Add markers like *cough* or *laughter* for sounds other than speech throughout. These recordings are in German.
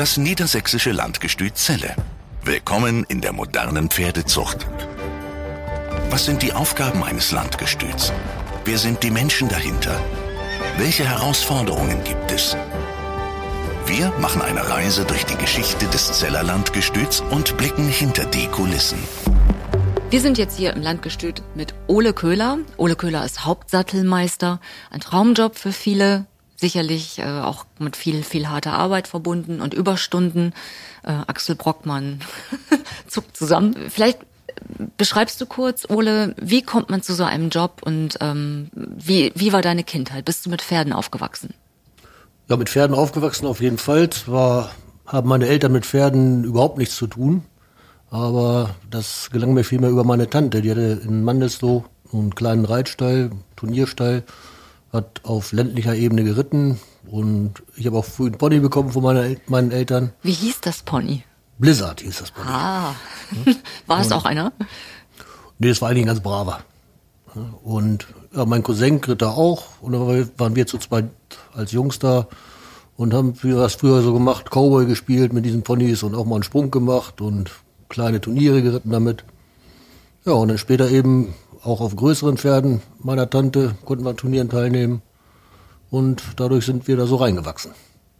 Das niedersächsische Landgestüt Celle. Willkommen in der modernen Pferdezucht. Was sind die Aufgaben eines Landgestüts? Wer sind die Menschen dahinter? Welche Herausforderungen gibt es? Wir machen eine Reise durch die Geschichte des Zeller Landgestüts und blicken hinter die Kulissen. Wir sind jetzt hier im Landgestüt mit Ole Köhler. Ole Köhler ist Hauptsattelmeister, ein Traumjob für viele, sicherlich äh, auch mit viel, viel harter Arbeit verbunden und Überstunden. Äh, Axel Brockmann *laughs* zuckt zusammen. Vielleicht beschreibst du kurz, Ole, wie kommt man zu so einem Job und ähm, wie, wie war deine Kindheit? Bist du mit Pferden aufgewachsen? Ja, mit Pferden aufgewachsen auf jeden Fall. Zwar haben meine Eltern mit Pferden überhaupt nichts zu tun, aber das gelang mir vielmehr über meine Tante. Die hatte in Mandelsloh einen kleinen Reitstall, Turnierstall, hat auf ländlicher Ebene geritten und ich habe auch früh einen Pony bekommen von meine, meinen Eltern. Wie hieß das Pony? Blizzard hieß das Pony. Ah, *laughs* war es auch einer? Nee, das war eigentlich ein ganz braver. Und ja, mein Cousin ritt da auch und dann waren wir zu zweit als Jungs da und haben was früher so gemacht, Cowboy gespielt mit diesen Ponys und auch mal einen Sprung gemacht und kleine Turniere geritten damit. Ja, und dann später eben auch auf größeren Pferden meiner Tante konnten wir an Turnieren teilnehmen und dadurch sind wir da so reingewachsen.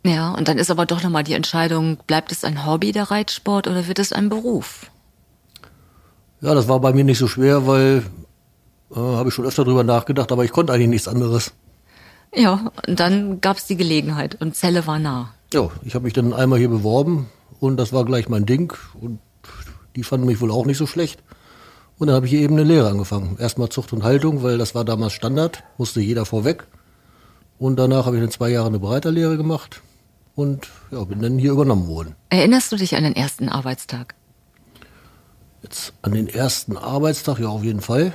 Ja, und dann ist aber doch nochmal die Entscheidung, bleibt es ein Hobby, der Reitsport, oder wird es ein Beruf? Ja, das war bei mir nicht so schwer, weil äh, habe ich schon öfter drüber nachgedacht, aber ich konnte eigentlich nichts anderes. Ja, und dann gab es die Gelegenheit und Zelle war nah. Ja, ich habe mich dann einmal hier beworben und das war gleich mein Ding und die fanden mich wohl auch nicht so schlecht. Und dann habe ich hier eben eine Lehre angefangen. Erstmal Zucht und Haltung, weil das war damals Standard, musste jeder vorweg. Und danach habe ich dann zwei Jahre eine Breiterlehre gemacht und ja, bin dann hier übernommen worden. Erinnerst du dich an den ersten Arbeitstag? Jetzt an den ersten Arbeitstag, ja, auf jeden Fall.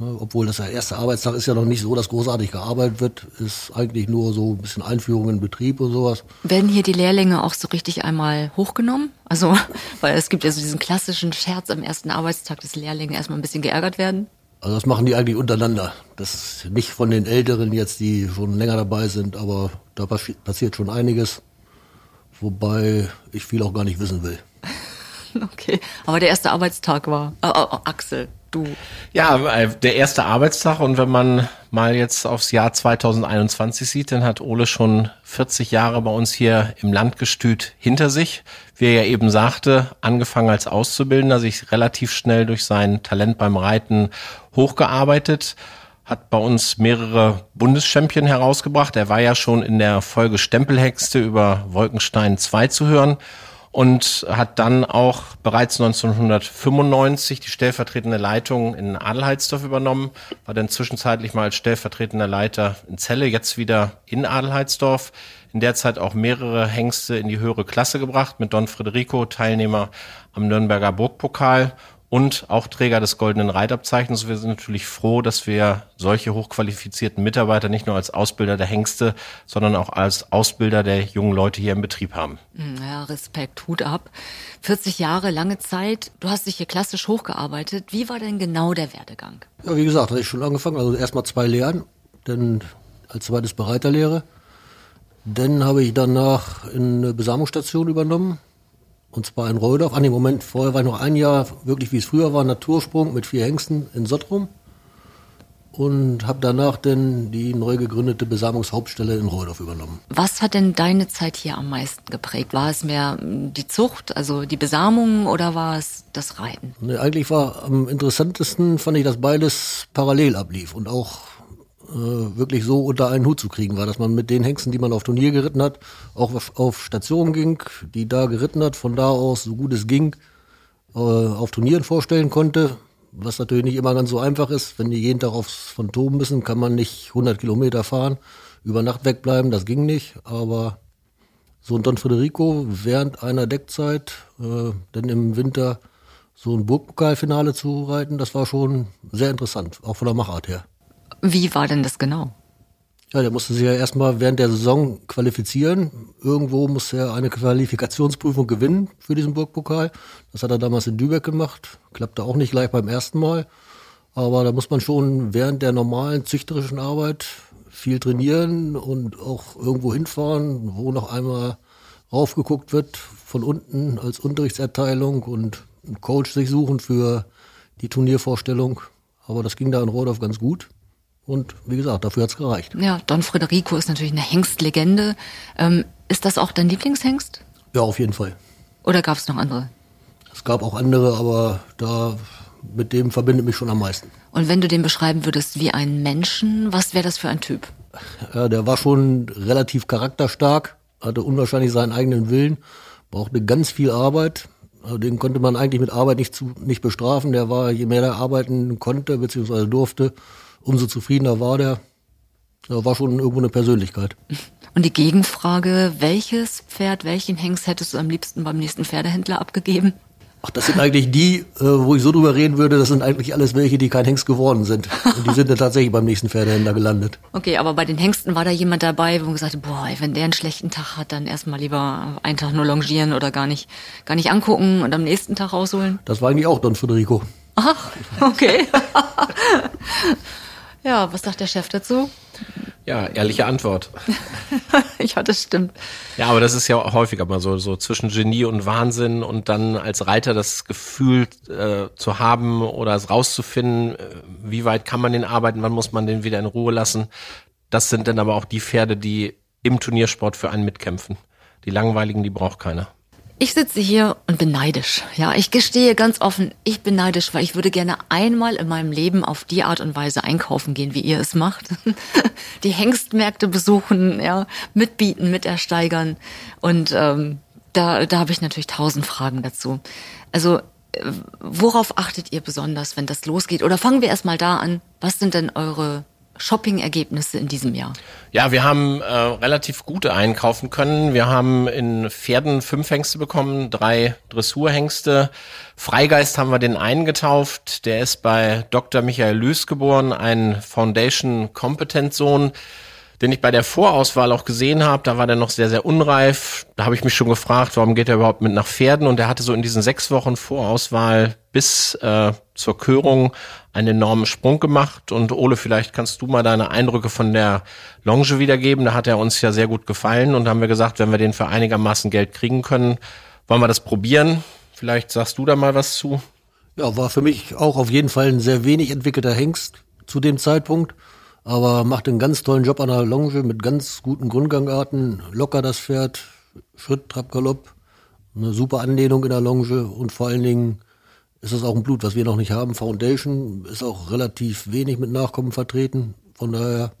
Obwohl das der erste Arbeitstag ist ja noch nicht so, dass großartig gearbeitet wird, ist eigentlich nur so ein bisschen Einführung in Betrieb und sowas. Werden hier die Lehrlinge auch so richtig einmal hochgenommen? Also, *laughs* weil es gibt ja so diesen klassischen Scherz am ersten Arbeitstag, dass Lehrlinge erstmal ein bisschen geärgert werden. Also das machen die eigentlich untereinander. Das ist nicht von den Älteren jetzt, die schon länger dabei sind, aber da passiert schon einiges. Wobei ich viel auch gar nicht wissen will. *laughs* Okay, aber der erste Arbeitstag war, äh, äh, Axel, du. Ja, äh, der erste Arbeitstag und wenn man mal jetzt aufs Jahr 2021 sieht, dann hat Ole schon 40 Jahre bei uns hier im Landgestüt hinter sich. Wie er ja eben sagte, angefangen als Auszubildender, sich relativ schnell durch sein Talent beim Reiten hochgearbeitet hat bei uns mehrere Bundeschampion herausgebracht. Er war ja schon in der Folge Stempelhexte über Wolkenstein 2 zu hören und hat dann auch bereits 1995 die stellvertretende Leitung in Adelheidsdorf übernommen, war dann zwischenzeitlich mal als stellvertretender Leiter in Celle, jetzt wieder in Adelheidsdorf. In der Zeit auch mehrere Hengste in die höhere Klasse gebracht, mit Don Federico, Teilnehmer am Nürnberger Burgpokal und auch Träger des Goldenen Reitabzeichens. Wir sind natürlich froh, dass wir solche hochqualifizierten Mitarbeiter nicht nur als Ausbilder der Hengste, sondern auch als Ausbilder der jungen Leute hier im Betrieb haben. Hm, ja, Respekt, Hut ab. 40 Jahre, lange Zeit. Du hast dich hier klassisch hochgearbeitet. Wie war denn genau der Werdegang? Ja, wie gesagt, hatte ich schon angefangen. Also erstmal zwei Lehren, dann als zweites Bereiterlehre. Dann habe ich danach eine Besamungsstation übernommen und zwar in Reudorf. An dem Moment vorher war ich noch ein Jahr wirklich wie es früher war, Natursprung mit vier Hengsten in Sottrum. Und habe danach dann die neu gegründete Besamungshauptstelle in Reudorf übernommen. Was hat denn deine Zeit hier am meisten geprägt? War es mehr die Zucht, also die Besamung oder war es das Reiten? Nee, eigentlich war am interessantesten, fand ich, dass beides parallel ablief und auch äh, wirklich so unter einen Hut zu kriegen war, dass man mit den Hengsten, die man auf Turnier geritten hat, auch auf Station ging, die da geritten hat, von da aus, so gut es ging, äh, auf Turnieren vorstellen konnte. Was natürlich nicht immer ganz so einfach ist, wenn die jeden Tag aufs toben müssen, kann man nicht 100 Kilometer fahren, über Nacht wegbleiben, das ging nicht, aber so ein Don Federico während einer Deckzeit, äh, denn im Winter so ein Burgpokalfinale zu reiten, das war schon sehr interessant, auch von der Machart her. Wie war denn das genau? Ja, der musste sich ja erstmal während der Saison qualifizieren. Irgendwo musste er eine Qualifikationsprüfung gewinnen für diesen Burgpokal. Das hat er damals in Lübeck gemacht. Klappte auch nicht gleich beim ersten Mal. Aber da muss man schon während der normalen züchterischen Arbeit viel trainieren und auch irgendwo hinfahren, wo noch einmal raufgeguckt wird von unten als Unterrichtserteilung und einen Coach sich suchen für die Turniervorstellung. Aber das ging da in Rodorf ganz gut. Und wie gesagt, dafür hat's gereicht. Ja, Don Federico ist natürlich eine Hengstlegende. Ähm, ist das auch dein Lieblingshengst? Ja, auf jeden Fall. Oder gab es noch andere? Es gab auch andere, aber da mit dem verbindet mich schon am meisten. Und wenn du den beschreiben würdest wie einen Menschen, was wäre das für ein Typ? Ja, der war schon relativ charakterstark, hatte unwahrscheinlich seinen eigenen Willen, brauchte ganz viel Arbeit. Also den konnte man eigentlich mit Arbeit nicht, zu, nicht bestrafen. Der war, je mehr er arbeiten konnte bzw. durfte, umso zufriedener war der. Er war schon irgendwo eine Persönlichkeit. *laughs* Und die Gegenfrage, welches Pferd, welchen Hengst hättest du am liebsten beim nächsten Pferdehändler abgegeben? Ach, das sind eigentlich die, äh, wo ich so drüber reden würde, das sind eigentlich alles welche, die kein Hengst geworden sind. Und die sind dann tatsächlich beim nächsten Pferdehändler gelandet. *laughs* Okay, aber bei den Hengsten war da jemand dabei, wo man gesagt hat, boah, wenn der einen schlechten Tag hat, dann erstmal lieber einen Tag nur longieren oder gar nicht, gar nicht angucken und am nächsten Tag rausholen. Das war eigentlich auch Don Federico. Ach, okay. *laughs* ja, was sagt der Chef dazu? Ja, ehrliche Antwort. *laughs* ja, das stimmt. Ja, aber das ist ja häufiger mal so, so zwischen Genie und Wahnsinn und dann als Reiter das Gefühl äh, zu haben oder es rauszufinden, äh, wie weit kann man den arbeiten, wann muss man den wieder in Ruhe lassen. Das sind dann aber auch die Pferde, die im Turniersport für einen mitkämpfen. Die langweiligen, die braucht keiner. Ich sitze hier und bin neidisch. Ja, ich gestehe ganz offen, ich bin neidisch, weil ich würde gerne einmal in meinem Leben auf die Art und Weise einkaufen gehen, wie ihr es macht. *laughs* Die Hengstmärkte besuchen, ja, mitbieten, mitersteigern. Und ähm, da, da habe ich natürlich tausend Fragen dazu. Also äh, worauf achtet ihr besonders, wenn das losgeht? Oder fangen wir erstmal da an. Was sind denn eure Shopping-Ergebnisse in diesem Jahr? Ja, wir haben äh, relativ gute einkaufen können. Wir haben in Pferden fünf Hengste bekommen, drei Dressurhengste. Freigeist haben wir den einen getauft. Der ist bei Dr. Michael Lüß geboren, ein Foundation Competent Sohn den ich bei der Vorauswahl auch gesehen habe, da war der noch sehr, sehr unreif. Da habe ich mich schon gefragt, warum geht er überhaupt mit nach Pferden? Und er hatte so in diesen sechs Wochen Vorauswahl bis äh, zur Körung einen enormen Sprung gemacht. Und Ole, vielleicht kannst du mal deine Eindrücke von der Longe wiedergeben. Da hat er uns ja sehr gut gefallen und haben wir gesagt, wenn wir den für einigermaßen Geld kriegen können, wollen wir das probieren. Vielleicht sagst du da mal was zu. Ja, war für mich auch auf jeden Fall ein sehr wenig entwickelter Hengst zu dem Zeitpunkt aber macht einen ganz tollen Job an der Longe mit ganz guten Grundgangarten, locker das Pferd, Schritt, Trab, Galopp, eine super Anlehnung in der Longe und vor allen Dingen ist es auch ein Blut, was wir noch nicht haben. Foundation ist auch relativ wenig mit Nachkommen vertreten. Von daher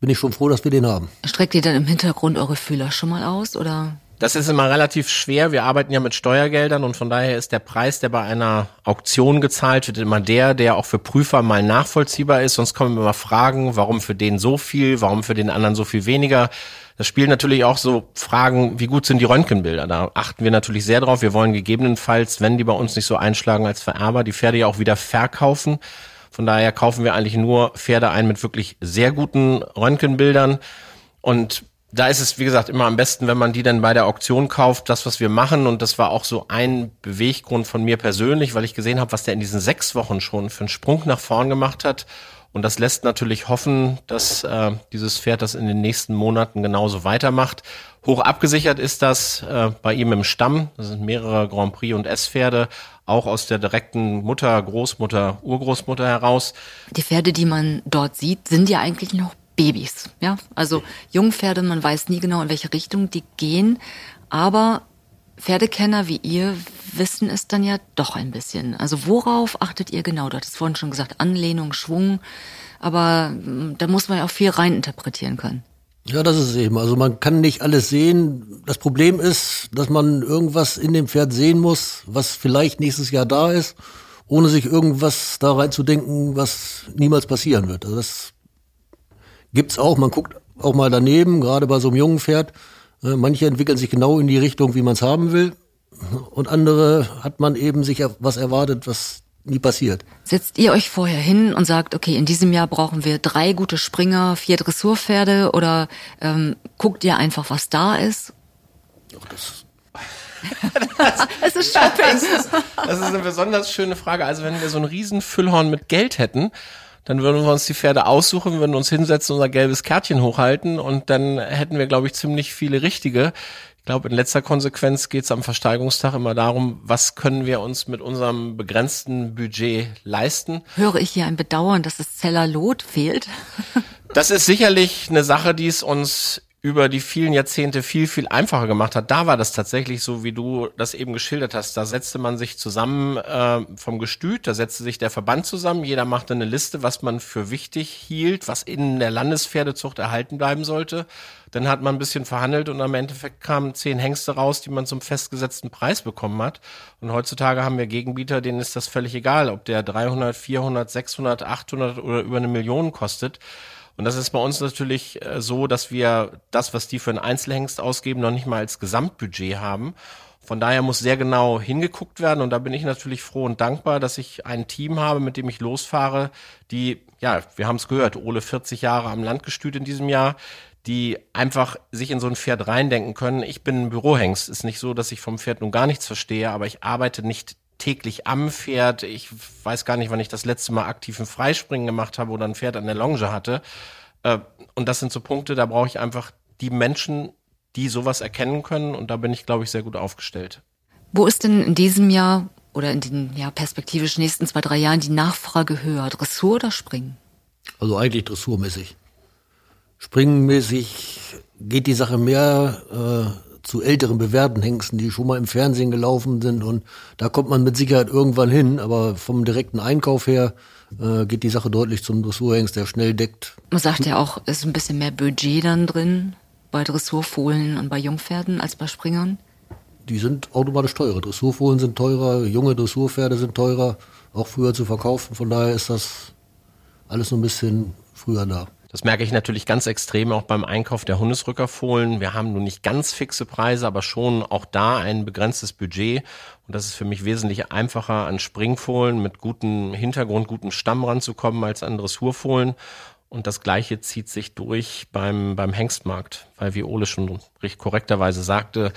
bin ich schon froh, dass wir den haben. Streckt ihr dann im Hintergrund eure Fühler schon mal aus oder? Das ist immer relativ schwer. Wir arbeiten ja mit Steuergeldern und von daher ist der Preis, der bei einer Auktion gezahlt wird, immer der, der auch für Prüfer mal nachvollziehbar ist. Sonst kommen immer Fragen, warum für den so viel, warum für den anderen so viel weniger. Das spielen natürlich auch so Fragen, wie gut sind die Röntgenbilder? Da achten wir natürlich sehr drauf. Wir wollen gegebenenfalls, wenn die bei uns nicht so einschlagen als Vererber, die Pferde ja auch wieder verkaufen. Von daher kaufen wir eigentlich nur Pferde ein mit wirklich sehr guten Röntgenbildern. Und da ist es, wie gesagt, immer am besten, wenn man die dann bei der Auktion kauft, das, was wir machen. Und das war auch so ein Beweggrund von mir persönlich, weil ich gesehen habe, was der in diesen sechs Wochen schon für einen Sprung nach vorn gemacht hat. Und das lässt natürlich hoffen, dass äh, dieses Pferd das in den nächsten Monaten genauso weitermacht. Hoch abgesichert ist das äh, bei ihm im Stamm. Das sind mehrere Grand Prix und S-Pferde, auch aus der direkten Mutter, Großmutter, Urgroßmutter heraus. Die Pferde, die man dort sieht, sind ja eigentlich noch Babys. Ja, also Jungpferde, man weiß nie genau, in welche Richtung die gehen, aber Pferdekenner wie ihr wissen es dann ja doch ein bisschen. Also worauf achtet ihr genau? Du hattest vorhin schon gesagt, Anlehnung, Schwung, aber hm, da muss man ja auch viel reininterpretieren können. Ja, das ist eben. Also man kann nicht alles sehen. Das Problem ist, dass man irgendwas in dem Pferd sehen muss, was vielleicht nächstes Jahr da ist, ohne sich irgendwas da reinzudenken, was niemals passieren wird. Also das Gibt's auch, man guckt auch mal daneben, gerade bei so einem jungen Pferd. Äh, manche entwickeln sich genau in die Richtung, wie man es haben will. Und andere hat man eben sich was erwartet, was nie passiert. Setzt ihr euch vorher hin und sagt, okay, in diesem Jahr brauchen wir drei gute Springer, vier Dressurpferde oder ähm, guckt ihr einfach, was da ist? Ach, das es ist Shopping. *laughs* Das ist, das ist eine besonders schöne Frage. Also wenn wir so ein riesen Füllhorn mit Geld hätten dann würden wir uns die Pferde aussuchen, würden uns hinsetzen, unser gelbes Kärtchen hochhalten und dann hätten wir, glaube ich, ziemlich viele richtige. Ich glaube, in letzter Konsequenz geht es am Versteigerungstag immer darum, was können wir uns mit unserem begrenzten Budget leisten. Höre ich hier ein Bedauern, dass das Zeller Lot fehlt? Das ist sicherlich eine Sache, die es uns über die vielen Jahrzehnte viel, viel einfacher gemacht hat. Da war das tatsächlich so, wie du das eben geschildert hast. Da setzte man sich zusammen äh, vom Gestüt, da setzte sich der Verband zusammen, jeder machte eine Liste, was man für wichtig hielt, was in der Landespferdezucht erhalten bleiben sollte. Dann hat man ein bisschen verhandelt und am Endeffekt kamen zehn Hengste raus, die man zum festgesetzten Preis bekommen hat. Und heutzutage haben wir Gegenbieter, denen ist das völlig egal, ob der 300, 400, 600, 800 oder über eine Million kostet. Und das ist bei uns natürlich äh, so, dass wir das, was die für einen Einzelhengst ausgeben, noch nicht mal als Gesamtbudget haben. Von daher muss sehr genau hingeguckt werden und da bin ich natürlich froh und dankbar, dass ich ein Team habe, mit dem ich losfahre, die, ja, wir haben es gehört, Ole 40 Jahre am Landgestüt in diesem Jahr, die einfach sich in so ein Pferd reindenken können. Ich bin ein Bürohengst. Ist nicht so, dass ich vom Pferd nun gar nichts verstehe, aber ich arbeite nicht täglich am Pferd. Ich weiß gar nicht, wann ich das letzte Mal aktiv ein Freispringen gemacht habe oder ein Pferd an der Longe hatte. Äh, und das sind so Punkte, da brauche ich einfach die Menschen, die sowas erkennen können. Und da bin ich, glaube ich, sehr gut aufgestellt. Wo ist denn in diesem Jahr oder in den ja, perspektivisch nächsten zwei, drei Jahren die Nachfrage höher? Dressur oder Springen? Also eigentlich dressurmäßig. Springmäßig geht die Sache mehr äh, zu älteren bewährten Hengsten, die schon mal im Fernsehen gelaufen sind und da kommt man mit Sicherheit irgendwann hin, aber vom direkten Einkauf her äh, geht die Sache deutlich zum Dressurhengst, der schnell deckt. Man sagt ja auch, es ist ein bisschen mehr Budget dann drin bei Dressurfohlen und bei Jungpferden als bei Springern. Die sind automatisch teurer. Dressurfohlen sind teurer, junge Dressurpferde sind teurer, auch früher zu verkaufen. Von daher ist das alles so ein bisschen früher da. Das merke ich natürlich ganz extrem auch beim Einkauf der Hundesrückerfohlen. Wir haben nun nicht ganz fixe Preise, aber schon auch da ein begrenztes Budget. Und das ist für mich wesentlich einfacher, an Springfohlen mit gutem Hintergrund, gutem Stamm ranzukommen, als an Dressurfohlen. Und das Gleiche zieht sich durch beim, beim Hengstmarkt, weil wie Ole schon recht korrekterweise sagte,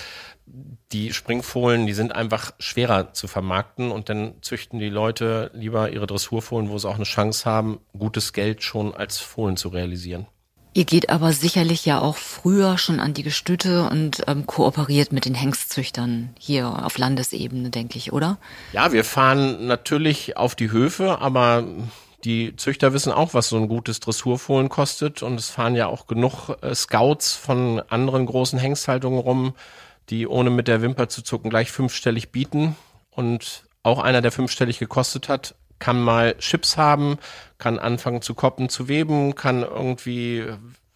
die Springfohlen, die sind einfach schwerer zu vermarkten und dann züchten die Leute lieber ihre Dressurfohlen, wo sie auch eine Chance haben, gutes Geld schon als Fohlen zu realisieren. Ihr geht aber sicherlich ja auch früher schon an die Gestüte und ähm, kooperiert mit den Hengstzüchtern hier auf Landesebene, denke ich, oder? Ja, wir fahren natürlich auf die Höfe, aber die Züchter wissen auch, was so ein gutes Dressurfohlen kostet und es fahren ja auch genug äh, Scouts von anderen großen Hengsthaltungen rum, die ohne mit der Wimper zu zucken gleich fünfstellig bieten. Und auch einer, der fünfstellig gekostet hat, kann mal Chips haben, kann anfangen zu koppen, zu weben, kann irgendwie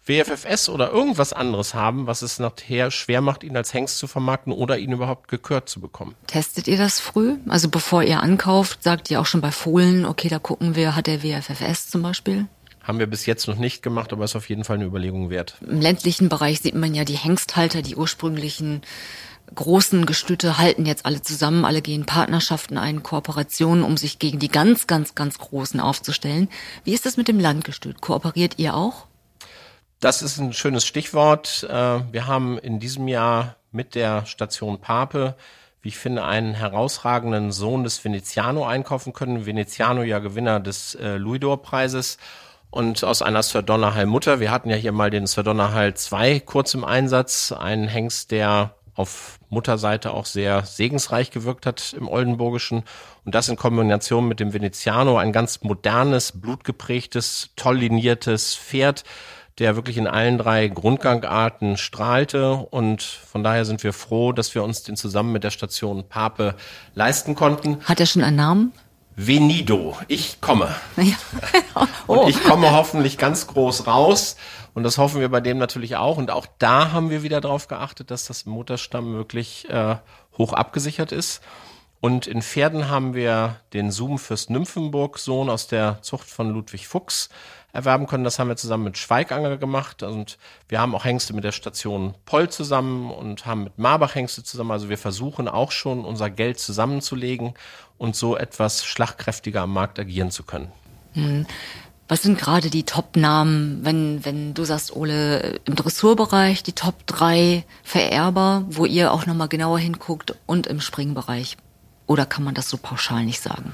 WFFS oder irgendwas anderes haben, was es nachher schwer macht, ihn als Hengst zu vermarkten oder ihn überhaupt gekürt zu bekommen. Testet ihr das früh? Also bevor ihr ankauft, sagt ihr auch schon bei Fohlen, okay, da gucken wir, hat der WFFS zum Beispiel? Haben wir bis jetzt noch nicht gemacht, aber ist auf jeden Fall eine Überlegung wert. Im ländlichen Bereich sieht man ja die Hengsthalter, die ursprünglichen großen Gestüte halten jetzt alle zusammen, alle gehen Partnerschaften ein, Kooperationen, um sich gegen die ganz, ganz, ganz Großen aufzustellen. Wie ist das mit dem Landgestüt? Kooperiert ihr auch? Das ist ein schönes Stichwort. Äh, wir haben in diesem Jahr mit der Station Pape, wie ich finde, einen herausragenden Sohn des Veneziano einkaufen können. Veneziano ja Gewinner des äh, Louisdor-Preises und aus einer Sir Donnerhall Mutter. Wir hatten ja hier mal den Sir Donnerhall 2 kurz im Einsatz, einen Hengst, der auf Mutterseite auch sehr segensreich gewirkt hat im Oldenburgischen. Und das in Kombination mit dem Veneziano, ein ganz modernes, blutgeprägtes, toll liniertes Pferd, der wirklich in allen drei Grundgangarten strahlte. Und von daher sind wir froh, dass wir uns den zusammen mit der Station Pape leisten konnten. Hat er schon einen Namen? Venido, ich komme. Ja. *laughs* oh. Und ich komme hoffentlich ganz groß raus. Und das hoffen wir bei dem natürlich auch. Und auch da haben wir wieder darauf geachtet, dass das Mutterstamm wirklich äh, hoch abgesichert ist. Und in Pferden haben wir den Zoom fürs Nymphenburg-Sohn aus der Zucht von Ludwig Fuchs erwerben können. Das haben wir zusammen mit Schweiganger gemacht. Und wir haben auch Hengste mit der Station Poll zusammen und haben mit Marbach Hengste zusammen. Also wir versuchen auch schon unser Geld zusammenzulegen und so etwas schlagkräftiger am Markt agieren zu können. Hm. Was sind gerade die Top-Namen, wenn, wenn du sagst, Ole, im Dressurbereich die Top 3 Vererber, wo ihr auch nochmal genauer hinguckt und im Springbereich? Oder kann man das so pauschal nicht sagen?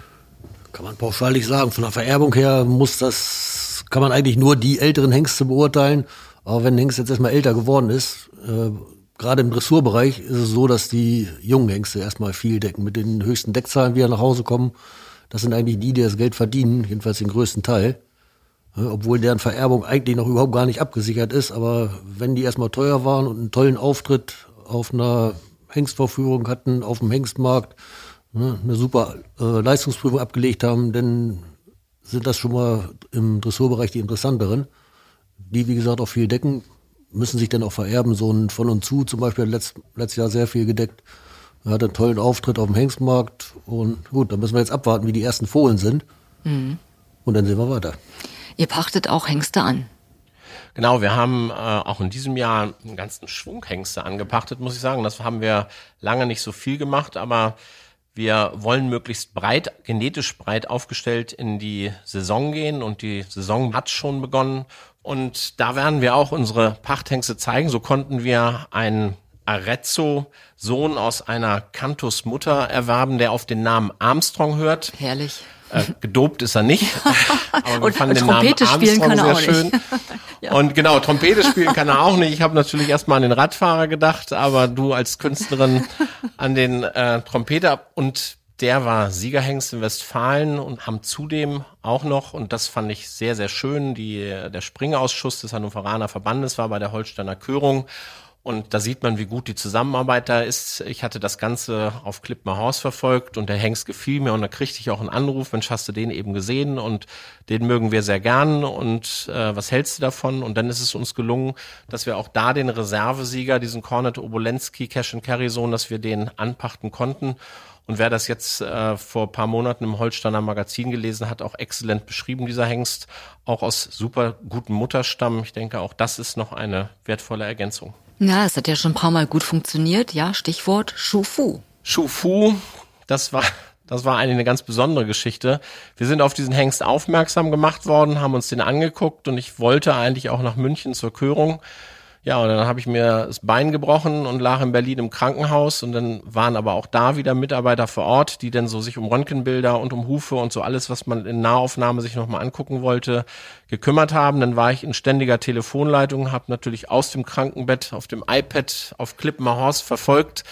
Kann man pauschal nicht sagen. Von der Vererbung her muss das, kann man eigentlich nur die älteren Hengste beurteilen. Aber wenn ein Hengst jetzt erstmal älter geworden ist, äh, gerade im Dressurbereich ist es so, dass die jungen Hengste erstmal viel decken. Mit den höchsten Deckzahlen wieder nach Hause kommen. Das sind eigentlich die, die das Geld verdienen, jedenfalls den größten Teil. Obwohl deren Vererbung eigentlich noch überhaupt gar nicht abgesichert ist. Aber wenn die erstmal teuer waren und einen tollen Auftritt auf einer Hengstvorführung hatten, auf dem Hengstmarkt, ne, eine super äh, Leistungsprüfung abgelegt haben, dann sind das schon mal im Dressurbereich die interessanteren. Die, wie gesagt, auch viel decken, müssen sich dann auch vererben. So ein von und zu zum Beispiel hat letzt, letztes Jahr sehr viel gedeckt. Er hat einen tollen Auftritt auf dem Hengstmarkt. Und gut, da müssen wir jetzt abwarten, wie die ersten Fohlen sind. Mhm. Und dann sehen wir weiter. Ihr pachtet auch Hengste an. Genau, wir haben äh, auch in diesem Jahr einen ganzen Schwung Hengste angepachtet, muss ich sagen. Das haben wir lange nicht so viel gemacht, aber wir wollen möglichst breit, genetisch breit aufgestellt in die Saison gehen und die Saison hat schon begonnen. Und da werden wir auch unsere Pachthengste zeigen. So konnten wir einen Arezzo-Sohn aus einer Cantus-Mutter erwerben, der auf den Namen Armstrong hört. Herrlich. Äh, gedopt ist er nicht. *laughs* Aber wir und, fanden den Trompete Namen spielen kann er auch schön. nicht. *laughs* ja. Und genau, Trompete spielen kann er auch nicht. Ich habe natürlich erstmal an den Radfahrer gedacht, aber du als Künstlerin an den äh, Trompeter und der war Siegerhengst in Westfalen und haben zudem auch noch, und das fand ich sehr, sehr schön, die, der Springausschuss des Hannoveraner Verbandes war bei der Holsteiner Körung und da sieht man, wie gut die Zusammenarbeit da ist. Ich hatte das Ganze auf Klippmer Haus verfolgt und der Hengst gefiel mir und da kriegte ich auch einen Anruf, Mensch, hast du den eben gesehen und den mögen wir sehr gern und äh, was hältst du davon? Und dann ist es uns gelungen, dass wir auch da den Reservesieger, diesen Cornet Obolensky Cash and Carry Sohn, dass wir den anpachten konnten. Und wer das jetzt äh, vor paar Monaten im Holsteiner Magazin gelesen hat, auch exzellent beschrieben, dieser Hengst, auch aus super gutem Mutterstamm. Ich denke, auch das ist noch eine wertvolle Ergänzung. Ja, es hat ja schon ein paar Mal gut funktioniert. Ja, Stichwort Schufu. Schufu, das war das war eigentlich eine ganz besondere Geschichte. Wir sind auf diesen Hengst aufmerksam gemacht worden, haben uns den angeguckt und ich wollte eigentlich auch nach München zur Körung. Ja, und dann habe ich mir das Bein gebrochen und lag in Berlin im Krankenhaus und dann waren aber auch da wieder Mitarbeiter vor Ort, die dann so sich um Röntgenbilder und um Hufe und so alles, was man in Nahaufnahme sich nochmal angucken wollte, gekümmert haben. Dann war ich in ständiger Telefonleitung, habe natürlich aus dem Krankenbett auf dem iPad auf Klippenmer Horst verfolgt,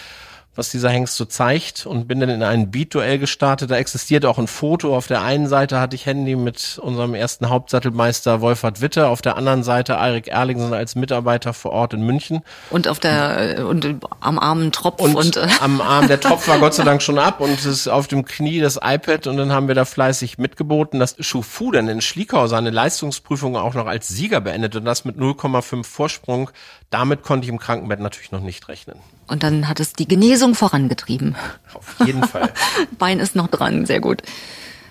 was dieser Hengst so zeigt und bin dann in ein Beat-Duell gestartet. Da existiert auch ein Foto. Auf der einen Seite hatte ich Handy mit unserem ersten Hauptsattelmeister Wolfhard Witte, auf der anderen Seite Eirik Erlingsen als Mitarbeiter vor Ort in München. Und auf der und am armen Tropf und, und äh, am Arm der Tropf war Gott *laughs* sei Dank schon ab und es ist auf dem Knie das iPad und dann haben wir da fleißig mitgeboten, dass Schufu dann in Schliekau seine Leistungsprüfung auch noch als Sieger beendet und das mit 0,5 Vorsprung. Damit konnte ich im Krankenbett natürlich noch nicht rechnen. Und dann hat es die Genesung vorangetrieben. Auf jeden Fall. *laughs* Bein ist noch dran, sehr gut.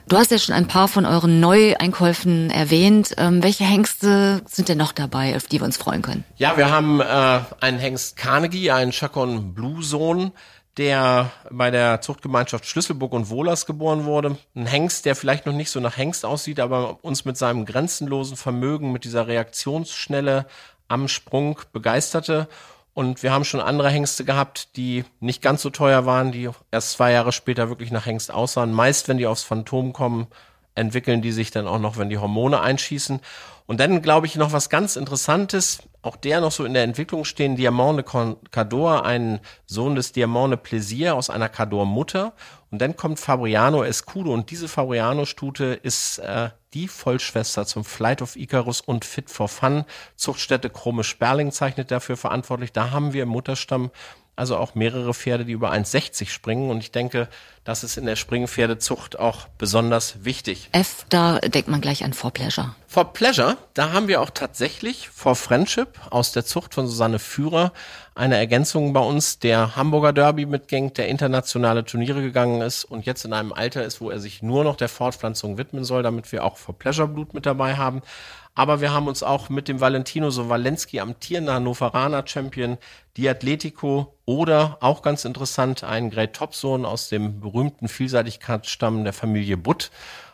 Du hast ja schon ein paar von euren Neueinkäufen erwähnt. Ähm, welche Hengste sind denn noch dabei, auf die wir uns freuen können? Ja, wir haben äh, einen Hengst Carnegie, einen Chacon Blue Sohn, der bei der Zuchtgemeinschaft Schlüsselburg und Wohlers geboren wurde. Ein Hengst, der vielleicht noch nicht so nach Hengst aussieht, aber uns mit seinem grenzenlosen Vermögen, mit dieser Reaktionsschnelle am Sprung begeisterte und wir haben schon andere Hengste gehabt, die nicht ganz so teuer waren, die erst zwei Jahre später wirklich nach Hengst aussahen. Meist, wenn die aufs Phantom kommen, entwickeln die sich dann auch noch, wenn die Hormone einschießen. Und dann glaube ich noch was ganz Interessantes, auch der noch so in der Entwicklung stehen, Diamant de Cador, ein Sohn des Diamant de Plaisir aus einer Cador-Mutter. Und dann kommt Fabriano Escudo und diese Fabriano-Stute ist äh, die Vollschwester zum Flight of Icarus und Fit for Fun. Zuchtstätte Chrome Sperling zeichnet dafür verantwortlich. Da haben wir im Mutterstamm also auch mehrere Pferde, die über 1,60 springen. Und ich denke, das ist in der Springpferdezucht auch besonders wichtig. F, da denkt man gleich an For Pleasure. For Pleasure, da haben wir auch tatsächlich For Friendship aus der Zucht von Susanne Führer eine Ergänzung bei uns, der Hamburger Derby mitgängt, der internationale Turniere gegangen ist und jetzt in einem Alter ist, wo er sich nur noch der Fortpflanzung widmen soll, damit wir auch For Pleasure Blut mit dabei haben. Aber wir haben uns auch mit dem Valentino Sowalenski, amtierender Hannoveraner Champion, die Atletico oder auch ganz interessant einen Great Top Sohn aus dem berühmten Vielseitigkeitsstamm der Familie Butt.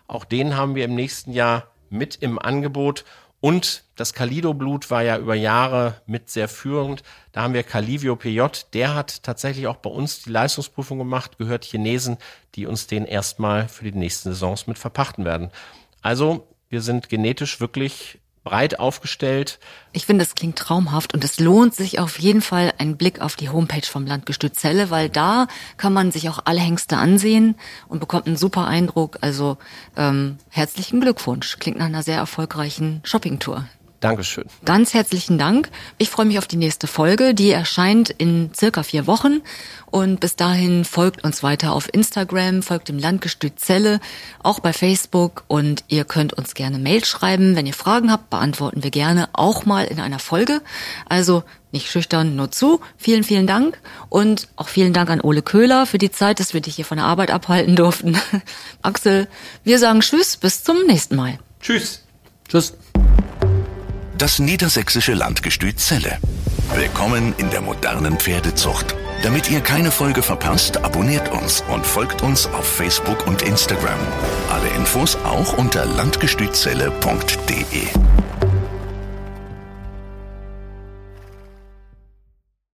Auch den haben wir im nächsten Jahr mit im Angebot. Und das Calido-Blut war ja über Jahre mit sehr führend. Da haben wir Calivio PJ, der hat tatsächlich auch bei uns die Leistungsprüfung gemacht, gehört Chinesen, die uns den erstmal für die nächsten Saisons mit verpachten werden. Also wir sind genetisch wirklich breit aufgestellt. Ich finde, es klingt traumhaft und es lohnt sich auf jeden Fall ein Blick auf die Homepage vom Landgestüt Celle, weil da kann man sich auch alle Hengste ansehen und bekommt einen super Eindruck. Also ähm, herzlichen Glückwunsch. Klingt nach einer sehr erfolgreichen Shoppingtour. Dankeschön. Ganz herzlichen Dank. Ich freue mich auf die nächste Folge. Die erscheint in circa vier Wochen. Und bis dahin folgt uns weiter auf Instagram, folgt dem Landgestüt Zelle, auch bei Facebook. Und ihr könnt uns gerne Mail schreiben. Wenn ihr Fragen habt, beantworten wir gerne auch mal in einer Folge. Also nicht schüchtern, nur zu. Vielen, vielen Dank. Und auch vielen Dank an Ole Köhler für die Zeit, dass wir dich hier von der Arbeit abhalten durften. *laughs* Axel, wir sagen Tschüss, bis zum nächsten Mal. Tschüss. Tschüss. Das niedersächsische Landgestüt Celle. Willkommen in der modernen Pferdezucht. Damit ihr keine Folge verpasst, abonniert uns und folgt uns auf Facebook und Instagram. Alle Infos auch unter landgestützelle.de.